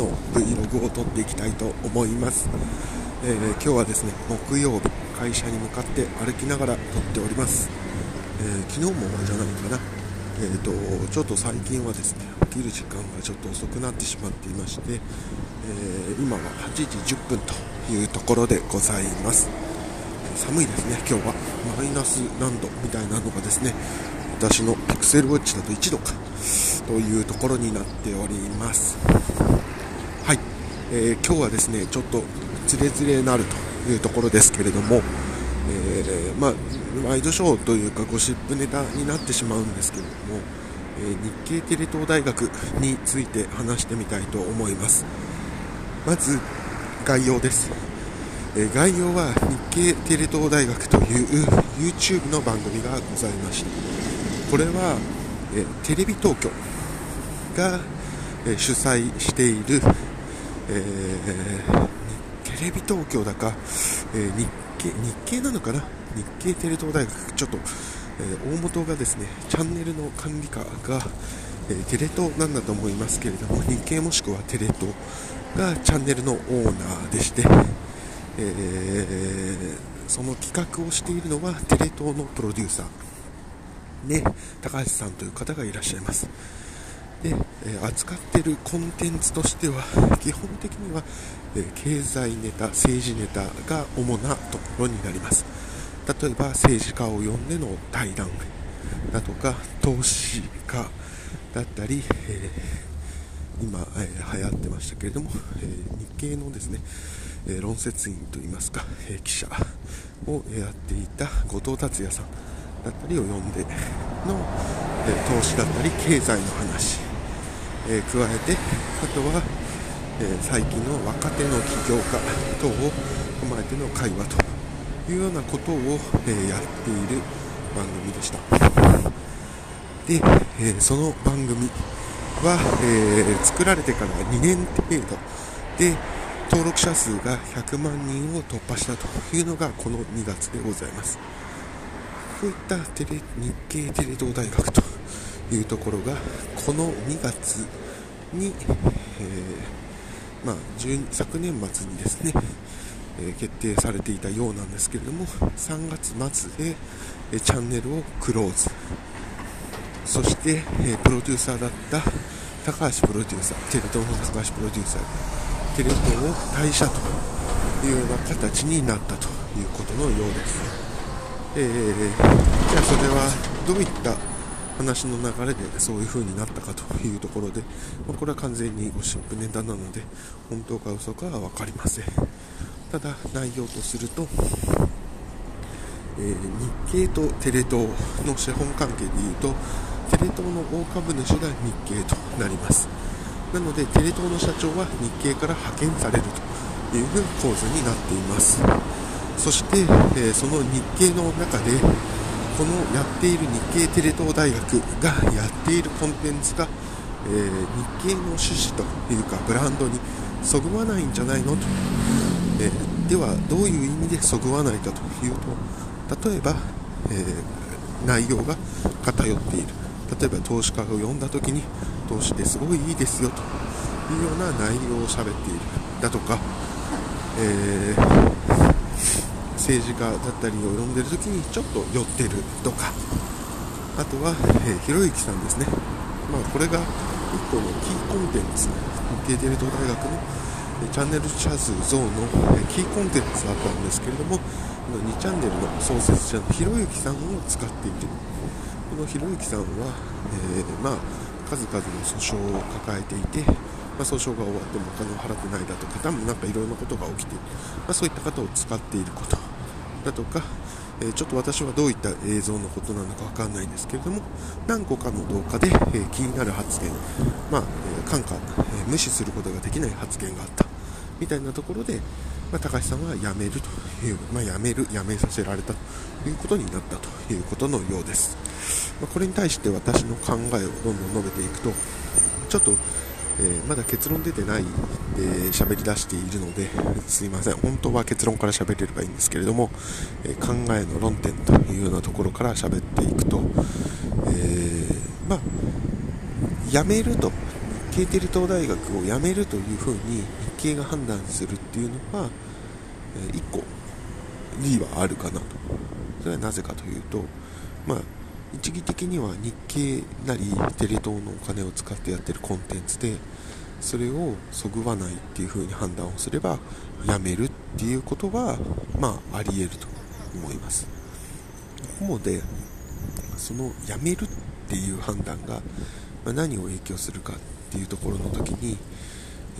の Vlog を撮っていきたいと思います、えー今日はですね木曜日会社に向かって歩きながら撮っております、えー昨日もじゃないかな。えー、とちょっと最近はですね起きる時間がちょっと遅くなってしまっていまして、えー今は8時10分というところでございます。寒いですね、今日は。マイナス何度みたいなのがですね私のピクセルウォッチだと1度かというところになっております。えー今日はですねちょっとつれづれなるというところですけれども、えーまあ、ワイドショーというかゴシップネタになってしまうんですけれども、えー日系テレ東大学について話してみたいと思います。まず概要です。えー概要は日系テレ東大学という YouTube の番組がございましてこれは、えーテレビ東京が、えー主催している、えーテレビ東京だか、えー日系日系なのかな？日系テレ東大学。ちょっと、えー大元がですねチャンネルの管理課が、えテレ東なんだと思いますけれども日系もしくはテレ東がチャンネルのオーナーでして、えその企画をしているのはテレ東のプロデューサー。ね高橋さんという方がいらっしゃいます。で、え扱っているコンテンツとしては基本的には、え経済ネタ政治ネタが主なところになります。例えば政治家を呼んでの対談だとか投資家だったり、えー今、えー流行ってましたけれども、えー日系のですね、え論説員といいますか、え記者をやっていた後藤達也さんだったりを呼んでの、え投資だったり経済の話、え加えてあとは、え最近の若手の起業家等を踏まえての会話というようなことを、えやっている番組でした。で、えその番組は、え作られてから2年程度で登録者数が100万人を突破したというのがこの2月でございますこういったテレ日系テレ東大学というところがこの2月に、えーまあ、昨年末にですね、え決定されていたようなんですけれども3月末で、えチャンネルをクローズ。そして、えプロデューサーだった高橋プロデューサーテレ東の高橋プロデューサーがテレ東を退社というような形になったということのようです、えーじゃあそれはどういった話の流れでそういう風になったかというところで、まあこれは完全にゴシップネタなので本当か嘘かは分かりません。ただ内容とするとえー日系とテレ東の資本関係でいうとテレ東の大株主が日系となります。なのでテレ東の社長は日系から派遣されるという構図になっています。そして、えーその日系の中でこのやっている日系テレ東大学がやっているコンテンツが、えー日系の趣旨というかブランドにそぐわないんじゃないのと。えーではどういう意味でそぐわないかというと例えば、えー内容が偏っている。例えば投資家を呼んだ時に投資ですごいいいですよと。いうような内容を喋っている。だとか、えー政治家だったりを呼んでる時にちょっと寄ってるとか。あとは、えひろゆきさんですね、まあ、これが1個のキーコンテンツ。日系テレ東大学のチャンネル者数増のえキーコンテンツだったんですけれども2チャンネルの創設者のひろゆきさんを使っている。このひろゆきさんは、えーまあ、数々の訴訟を抱えていて、まあ、訴訟が終わってもお金を払ってないだとか多分なんかいろいろなことが起きている、まあ、そういった方を使っていること。だとか、えちょっと私はどういった映像のことなのかわかんないんですけれども何個かの動画で、えー気になる発言、まあえー、感化、えー無視することができない発言があったみたいなところで、まあ、高橋さんは辞めるという、まあ、辞める、辞めさせられたということになったということのようです。まあこれに対して私の考えをどんどん述べていくと、ちょっと、えーまだ結論出てないで喋り出しているのですいません、本当は結論から喋れればいいんですけれども、えー考えの論点というようなところから喋っていくと、えまあ、辞めると経テレ東大学を辞めるというふうに日経が判断するっていうのは、えー、1個理はあるかなと。それはなぜかというとまあ一義的には日経なりテレ東のお金を使ってやってるコンテンツでそれをそぐわないっていう風に判断をすればやめるっていうことはまああり得ると思います。ここでそのやめるっていう判断が何を影響するかっていうところの時に、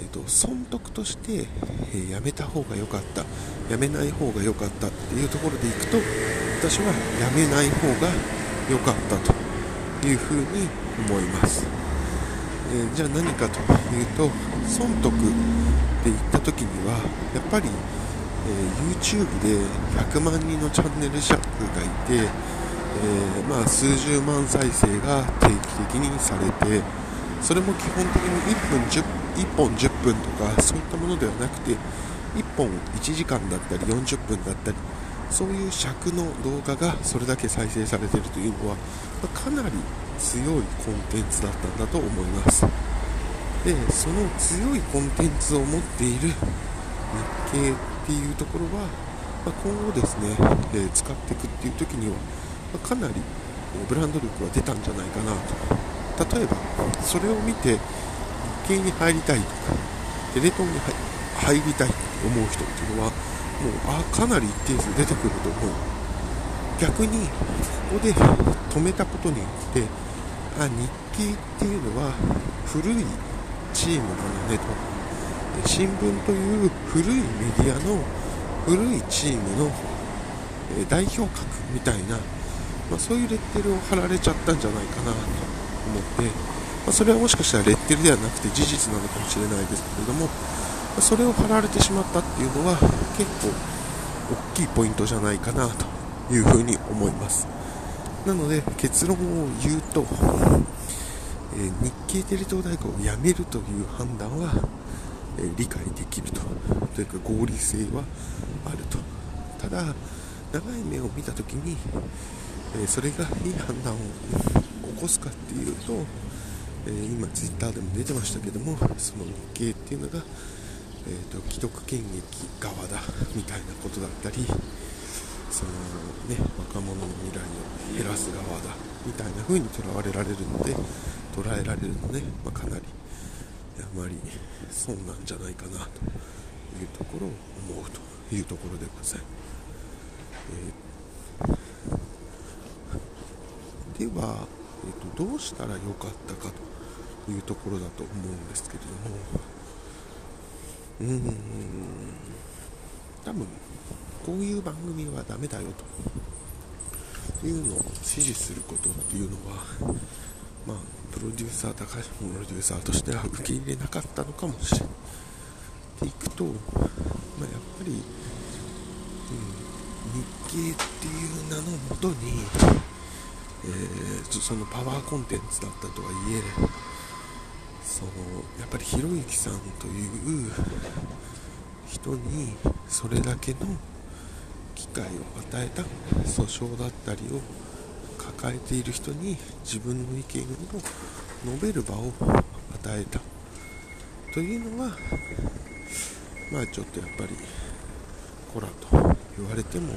えーと、損得として、えー、やめた方が良かったやめない方が良かったっていうところでいくと私はやめない方が良かったというふうに思います。えー、じゃあ何かというと損得って言った時にはやっぱり、えー、YouTube で100万人のチャンネル者がいて、えー、まあ、数十万再生が定期的にされてそれも基本的に1分 10, 1本10分とかそういったものではなくて1本1時間だったり40分だったりそういう尺の動画がそれだけ再生されているというのは、ま、かなり強いコンテンツだったんだと思います。でその強いコンテンツを持っている日経っていうところは、ま、今後ですね、え、使っていくっていう時には、ま、かなりブランド力は出たんじゃないかなと。例えばそれを見て日経に入りたいとかテレ東に入りたいって思う人っていうのはあかなり一定数出てくると思う。逆にここで止めたことによってあ日経っていうのは古いチームなのねと。新聞という古いメディアの古いチームの代表格みたいな、まあ、そういうレッテルを貼られちゃったんじゃないかなと思って、まあ、それはもしかしたらレッテルではなくて事実なのかもしれないですけれども、それを貼られてしまったっていうのは結構大きいポイントじゃないかなというふうに思います。なので結論を言うと、えー、日経テレ東大学を辞めるという判断は、えー、理解できるとというか合理性はあるとただ長い目を見た時に、えー、それがいい判断を起こすかっていうと、え今ツイッターでも出てましたけどもその日経っていうのが、えーと既得権益側だみたいなことだったりそのね若者の未来を減らす側だみたいな風に捉われられるので捉えられるので、まあ、かなりあまり損なんじゃないかなというところを思うというところでございます。えー、では、えーと、どうしたらよかったかというところだと思うんですけれどもうーん多分こういう番組はダメだよというのを指示することっていうのは、まあ、プロデューサー、高橋プロデューサーとしては受け入れなかったのかもしれない。っていくと、まあ、やっぱり、うん、日経っていう名のもとに、えー、そのパワーコンテンツだったとはいえ、そのやっぱりひろゆきさんという人にそれだけの機会を与えた訴訟だったりを抱えている人に自分の意見を述べる場を与えたというのはまあちょっとやっぱりこらと言われても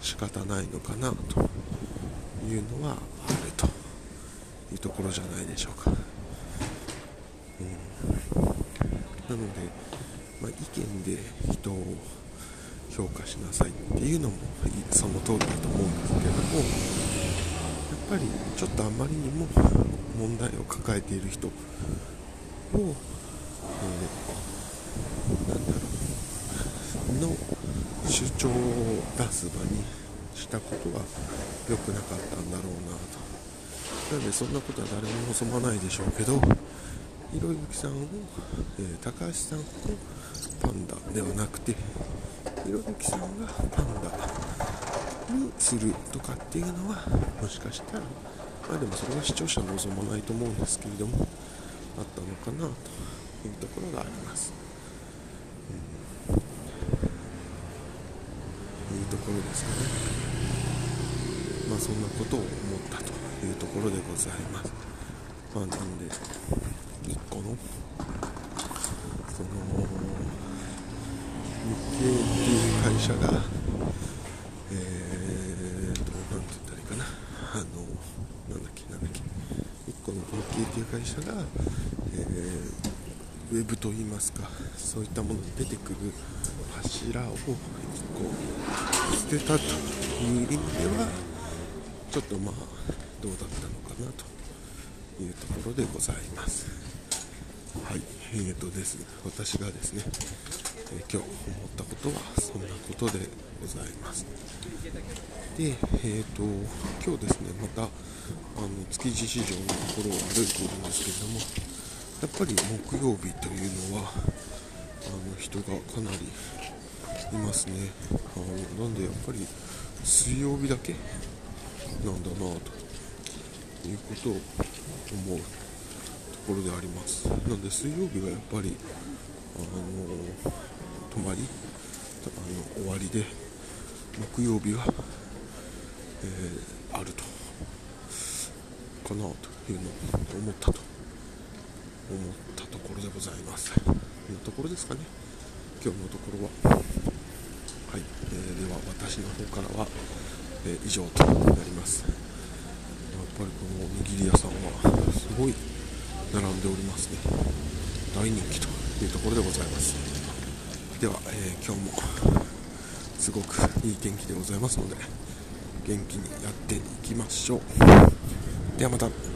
仕方ないのかなというのはあるというところじゃないでしょうか。うん、なので、まあ、意見で人を評価しなさいっていうのもその通りだと思うんですけれどもやっぱりちょっとあまりにも問題を抱えている人を、えー、なんだろう。の主張を出す場にしたことは良くなかったんだろうなと。なんでそんなことは誰も望まないでしょうけど。ひろゆきさんを、えー、高橋さんをパンダ。ではなくてひろゆきさんがパンダにするとかっていうのはもしかしたらまあでもそれは視聴者望まないと思うんですけれどもあったのかなというところがあります、うん、いうところですかね。まあそんなことを思ったというところでございます。まあなんで1個のその日系っていう会社がえーと何て言ったらいいかな？あのなんだっけなんだっけ？1個の日系っていう会社が、えーウェブといいますかそういったものに出てくる柱を1個捨てたという意味ではちょっとまあどうだったのかなというところでございます。はいえーとですね私がですね、えー、今日思ったことはそんなことでございます。でえーと今日ですねまたあの築地市場のところを歩いているんですけれどもやっぱり木曜日というのはあの人がかなりいますね。あのなんでやっぱり水曜日だけなんだなということを思う。ころであります。なんで水曜日がやっぱりあの泊まりあの終わりで木曜日が、えー、あるとかなというのを思ったと思ったところでございます。というところですかね。今日のところははい、えー、では私の方からは、えー、以上となります。やっぱりこのおにぎり屋さんはすごい並んでおりますね。大人気というところでございます。では、えー、今日もすごくいい天気でございますので元気にやっていきましょう。ではまた。